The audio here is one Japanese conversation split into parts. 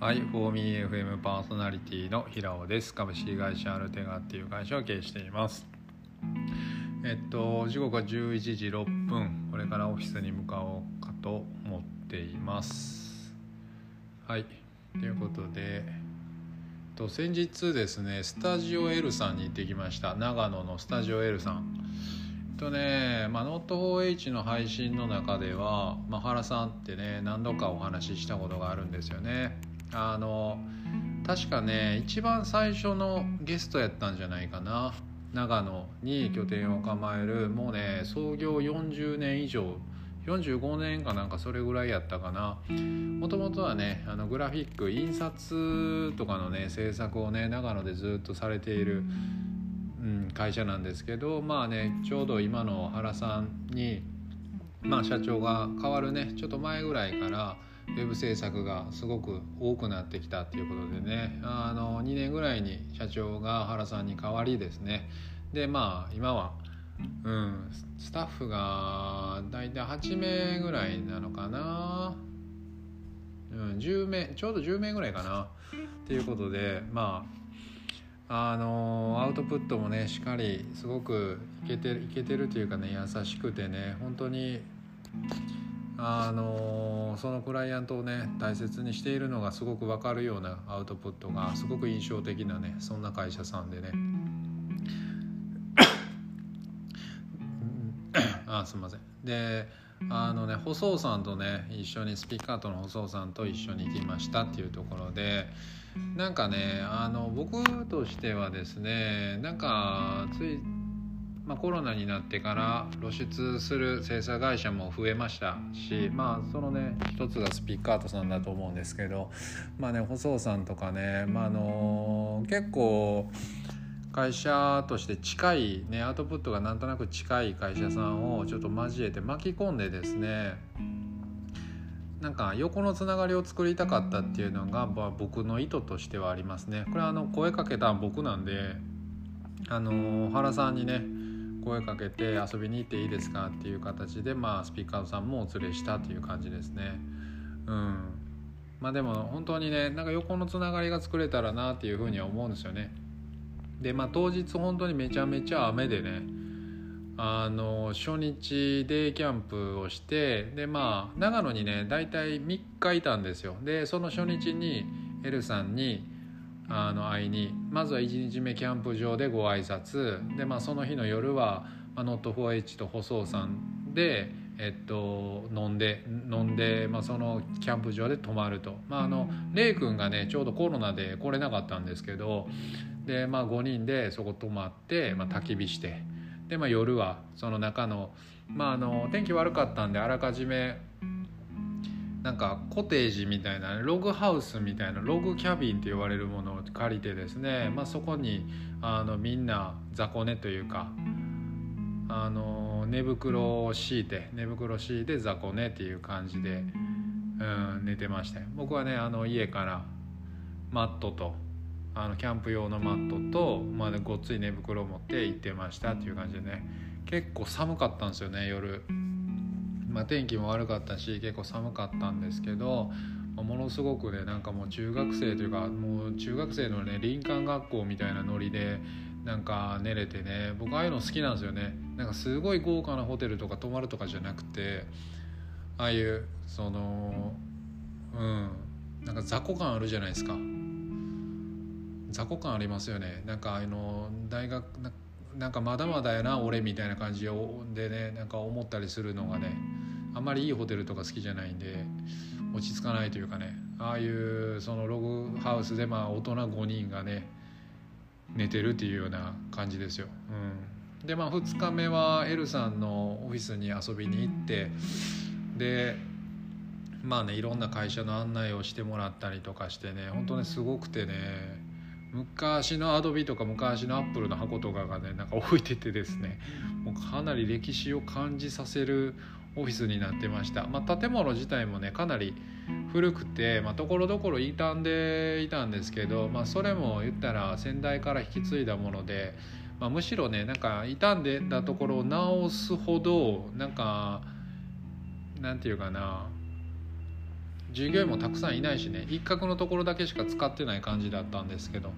はい、フォーミー FM パーソナリティの平尾です。株式会社アルテガっていう会社を経営しています。えっと、時刻は11時6分、これからオフィスに向かおうかと思っています。はい、ということで、と先日ですね、スタジオ L さんに行ってきました。長野のスタジオ L さん。とね、まあ、ノート 4H の配信の中では、まあ、原さんってね何度かお話ししたことがあるんですよね。あの確かね一番最初のゲストやったんじゃないかな。長野に拠点を構える。もうね創業40年以上45年かなんかそれぐらいやったかな。もともとはねあのグラフィック印刷とかのね制作をね長野でずっとされている、うん、会社なんですけどまあねちょうど今の原さんにまあ社長が変わるねちょっと前ぐらいからウェブ制作がすごく多くなってきたっていうことでね。あの2年ぐらいに社長が原さんに代わりですね。でまあ今はうんスタッフが大体8名ぐらいなのかな、うん、10名ちょうど10名ぐらいかな。っていうことでまああのアウトプットもねしっかりすごくいけてるいけてるというかね優しくてね本当にあのそのクライアントをね大切にしているのがすごく分かるようなアウトプットがすごく印象的なねそんな会社さんでね。あすいません。であのね細尾さんとね一緒にスピーカーとの細尾さんと一緒に行きましたっていうところでなんかねあの僕としてはですねなんかついまあ、コロナになってから露出する制作会社も増えましたしまあそのね一つがスピッカートさんだと思うんですけどまあね細尾さんとかね、まあ、あの結構会社として近いねアウトプットがなんとなく近い会社さんをちょっと交えて巻き込んでですねなんか横のつながりを作りたかったっていうのが、まあ、僕の意図としてはありますね。これはあの声かけた僕なんであの原さんにね声かけて遊びに行っていいですかっていう形で、まあ、スピーカーさんもお連れしたという感じですね。うんまあでも本当にねなんか横のつながりが作れたらなっていうふうには思うんですよね。でまあ当日本当にめちゃめちゃ雨でねあの初日デイキャンプをしてでまあ長野にね大体3日いたんですよ。でその初日にエルさんにあの会いにまずは1日目キャンプ場でご挨拶。で、まあ、その日の夜は、まあ、ノット 4H と細尾さんで、えっと、飲んで飲んで、まあ、そのキャンプ場で泊まると、まあ、あのレイ君がねちょうどコロナで来れなかったんですけどで、まあ、5人でそこ泊まって、まあ、焚き火して。で、まあ、夜はその中の,、まあ、あの天気悪かったんであらかじめなんかコテージみたいなログハウスみたいなログキャビンって言われるものを借りてですね、まあ、そこにあのみんな雑魚寝というかあの寝袋を敷いて寝袋敷いて雑魚寝っていう感じで、うん、寝てました僕はねあの家からマットとあのキャンプ用のマットと、まあ、ごっつい寝袋を持って行ってましたっていう感じでね。結構寒かったんですよね夜。まあ、天気も悪かったし結構寒かったんですけどものすごくねなんかもう中学生というかもう中学生のね林間学校みたいなノリでなんか寝れてね僕ああいうの好きなんですよね。なんかすごい豪華なホテルとか泊まるとかじゃなくてああいうそのうん。なんか雑魚感あるじゃないですか。雑魚感ありますよね。なんかあの大学なんかまだまだやな俺みたいな感じでねなんか思ったりするのがね。あんまりいいホテルとか好きじゃないんで落ち着かないというかねああいうそのログハウスでまあ大人5人がね寝てるっていうような感じですよ。うん、でまあ2日目はエルさんのオフィスに遊びに行ってでまあねいろんな会社の案内をしてもらったりとかしてね本当にすごくてね昔のアドビとか昔のアップルの箱とかがねなんか置いててですねもうかなり歴史を感じさせるオフィスになってました、まあ、建物自体もねかなり古くてところどころ傷んでいたんですけど、まあ、それも言ったら先代から引き継いだもので、まあ、むしろねなんか傷んでたところを直すほどなんかなんていうかな従業員もたくさんいないしね一角のところだけしか使ってない感じだったんですけど、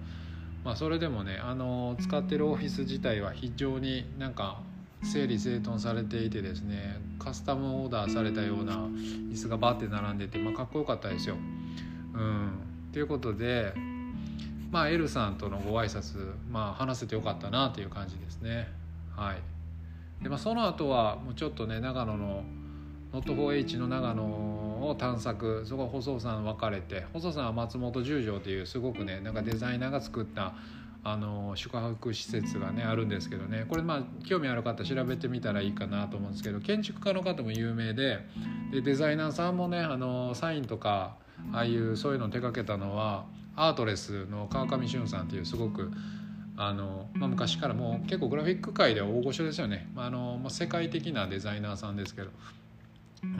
まあ、それでもねあの使ってるオフィス自体は非常になんか整理整頓されていてですねカスタムオーダーされたような椅子がバッて並んでて、まあ、かっこよかったですよ。うん、ということでまあ L さんとのご挨拶まあ話せてよかったなという感じですね。はいでまあ、その後はもうちょっとね長野の Not4H の長野を探索そこは細尾さん分かれて細尾さんは松本十条というすごくねなんかデザイナーが作ったあの宿泊施設がねあるんですけどね。これまあ興味ある方調べてみたらいいかなと思うんですけど建築家の方も有名ででデザイナーさんもねあのサインとかああいうそういうのを手掛けたのはアートレスの川上俊さんっていうすごくあの、まあ、昔からもう結構グラフィック界では大御所ですよね、まあのまあ、世界的なデザイナーさんですけど。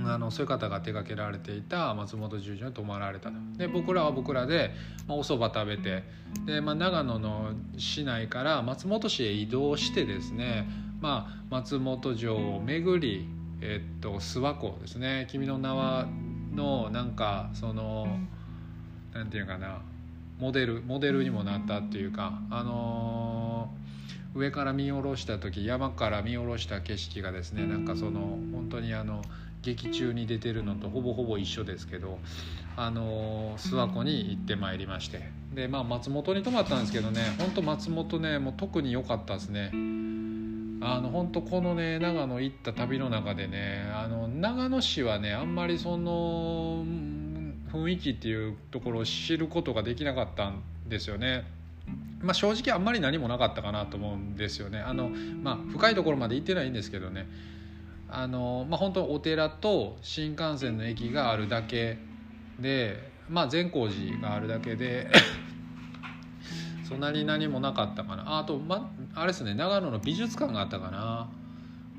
あのそういう方が手掛けられていた松本十条に泊まられたで僕らは僕らで、まあ、お蕎麦食べてで、まあ、長野の市内から松本市へ移動してですね、まあ、松本城を巡り、えっと、諏訪湖ですね「君の名は」のなんかそのなんていうかなモデルモデルにもなったっていうかあのー、上から見下ろした時山から見下ろした景色がですねなんかその本当にあの劇中に出てるのとほぼほぼ一緒ですけどあの諏訪湖に行ってまいりましてでまあ松本に泊まったんですけどねほんと松本ねもう特に良かったですねあの本当このね長野行った旅の中でねあの長野市はねあんまりその雰囲気っていうところを知ることができなかったんですよね。まあ、正直あんまり何もなかったかなと思うんですよね。あのまあ、深いところまで行ってないんですけどねあの、まあ、本当お寺と新幹線の駅があるだけで、まあ、善光寺があるだけでそんなに何もなかったかな。あと、ま、あれですね長野の美術館があったかな、ま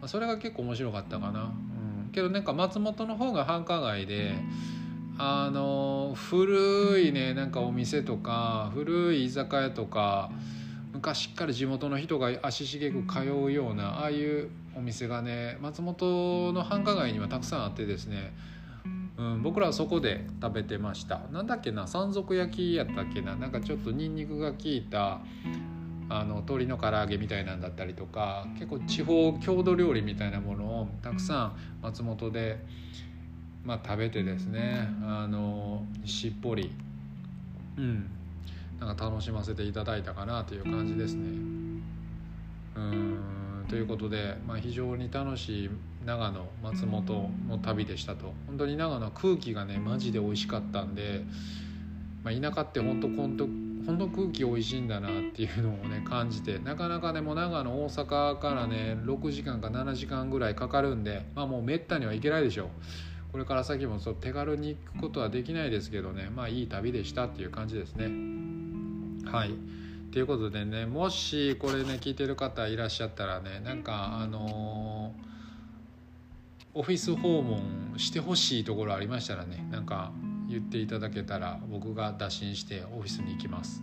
あ、それが結構面白かったかな、うん、けどなんか松本の方が繁華街であの古いねなんかお店とか古い居酒屋とか昔から地元の人が足しげく通うようなああいうお店がね松本の繁華街にはたくさんあってですね、うん、僕らはそこで食べてました。なんだっけな山賊焼きやったっけななんかちょっとニンニクが効いたあの鶏の唐揚げみたいなんだったりとか結構地方郷土料理みたいなものをたくさん松本で、まあ、食べてですねあのしっぽり、うん、なんか楽しませていただいたかなという感じですね。うん。ということで、まあ、非常に楽しい長野松本の旅でしたと。本当に長野は空気がねマジで美味しかったんで、まあ、田舎って本当本当本当空気美味しいんだなっていうのをね感じてなかなかねも長野大阪からね6時間か7時間ぐらいかかるんでまあもうめったには行けないでしょう。これから先もそう手軽に行くことはできないですけどねまあいい旅でしたっていう感じですね。はい。ということでねもしこれね聞いてる方いらっしゃったらねなんかあのー、オフィス訪問してほしいところありましたらねなんか言っていただけたら僕が打診してオフィスに行きます。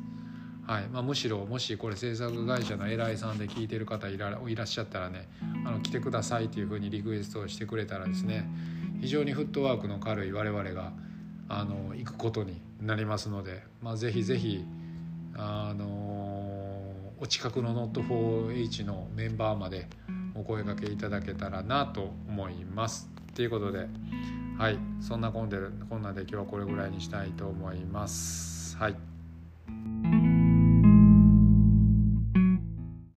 はい。まあ、むしろもしこれ制作会社の偉いさんで聞いてる方いらいらっしゃったらねあの来てくださいというふうにリクエストをしてくれたらですね非常にフットワークの軽い我々があの行くことになりますので、まあ、ぜひぜひあのお近くの Not4H のメンバーまでお声がけいただけたらなと思います。ということではいそんなこんでこんなで今日はこれぐらいにしたいと思います。はい